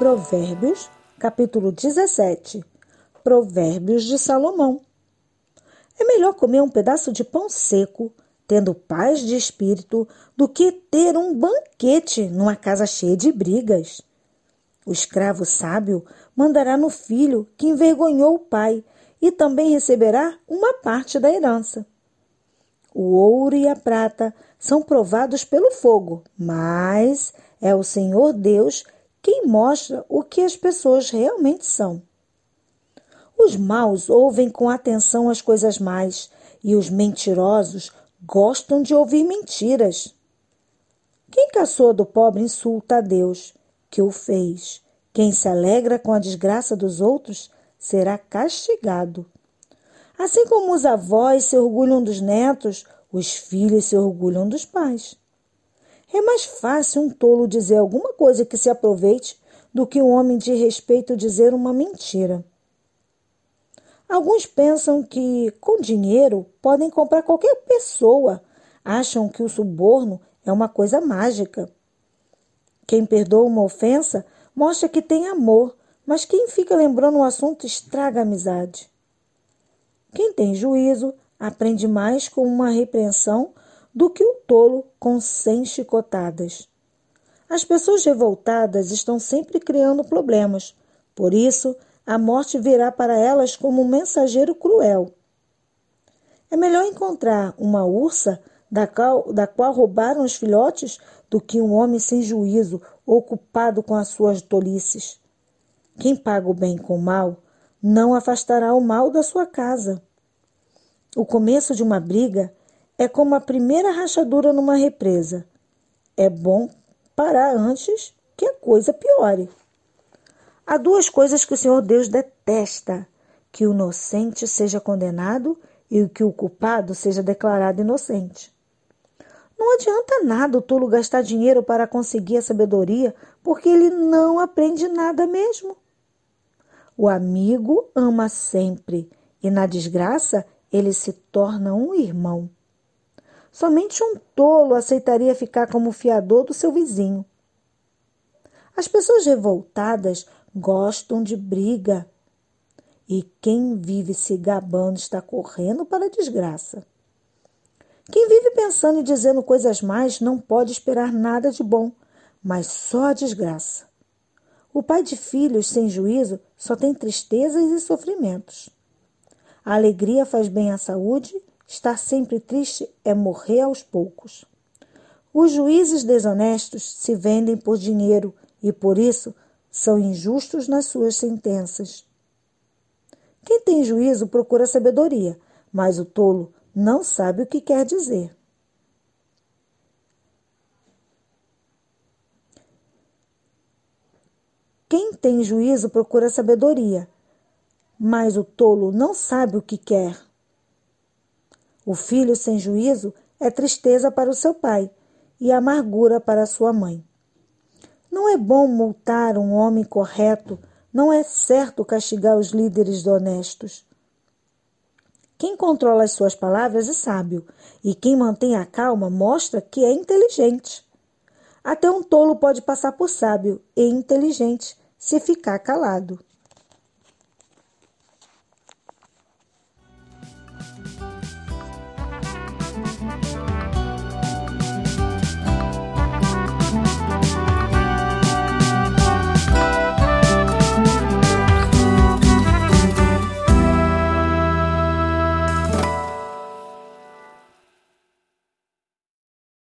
Provérbios, capítulo 17. Provérbios de Salomão. É melhor comer um pedaço de pão seco, tendo paz de espírito, do que ter um banquete numa casa cheia de brigas. O escravo sábio mandará no filho que envergonhou o pai, e também receberá uma parte da herança. O ouro e a prata são provados pelo fogo, mas é o Senhor Deus quem mostra o que as pessoas realmente são. Os maus ouvem com atenção as coisas mais, e os mentirosos gostam de ouvir mentiras. Quem caçou do pobre insulta a Deus, que o fez. Quem se alegra com a desgraça dos outros será castigado. Assim como os avós se orgulham dos netos, os filhos se orgulham dos pais. É mais fácil um tolo dizer alguma coisa que se aproveite do que um homem de respeito dizer uma mentira. Alguns pensam que com dinheiro podem comprar qualquer pessoa, acham que o suborno é uma coisa mágica. Quem perdoa uma ofensa mostra que tem amor, mas quem fica lembrando o assunto estraga a amizade. Quem tem juízo aprende mais com uma repreensão do que o tolo com cem chicotadas. As pessoas revoltadas estão sempre criando problemas, por isso a morte virá para elas como um mensageiro cruel. É melhor encontrar uma ursa da qual, da qual roubaram os filhotes do que um homem sem juízo, ocupado com as suas tolices. Quem paga o bem com o mal não afastará o mal da sua casa. O começo de uma briga é como a primeira rachadura numa represa. É bom parar antes que a coisa piore. Há duas coisas que o Senhor Deus detesta: que o inocente seja condenado e que o culpado seja declarado inocente. Não adianta nada o tolo gastar dinheiro para conseguir a sabedoria, porque ele não aprende nada mesmo. O amigo ama sempre, e na desgraça ele se torna um irmão. Somente um tolo aceitaria ficar como fiador do seu vizinho. As pessoas revoltadas gostam de briga. E quem vive se gabando está correndo para a desgraça. Quem vive pensando e dizendo coisas mais não pode esperar nada de bom, mas só a desgraça. O pai de filhos sem juízo só tem tristezas e sofrimentos. A alegria faz bem à saúde Estar sempre triste é morrer aos poucos. Os juízes desonestos se vendem por dinheiro e, por isso, são injustos nas suas sentenças. Quem tem juízo procura sabedoria, mas o tolo não sabe o que quer dizer. Quem tem juízo procura sabedoria, mas o tolo não sabe o que quer. O filho sem juízo é tristeza para o seu pai e amargura para a sua mãe. Não é bom multar um homem correto, não é certo castigar os líderes honestos. Quem controla as suas palavras é sábio, e quem mantém a calma mostra que é inteligente. Até um tolo pode passar por sábio e inteligente se ficar calado.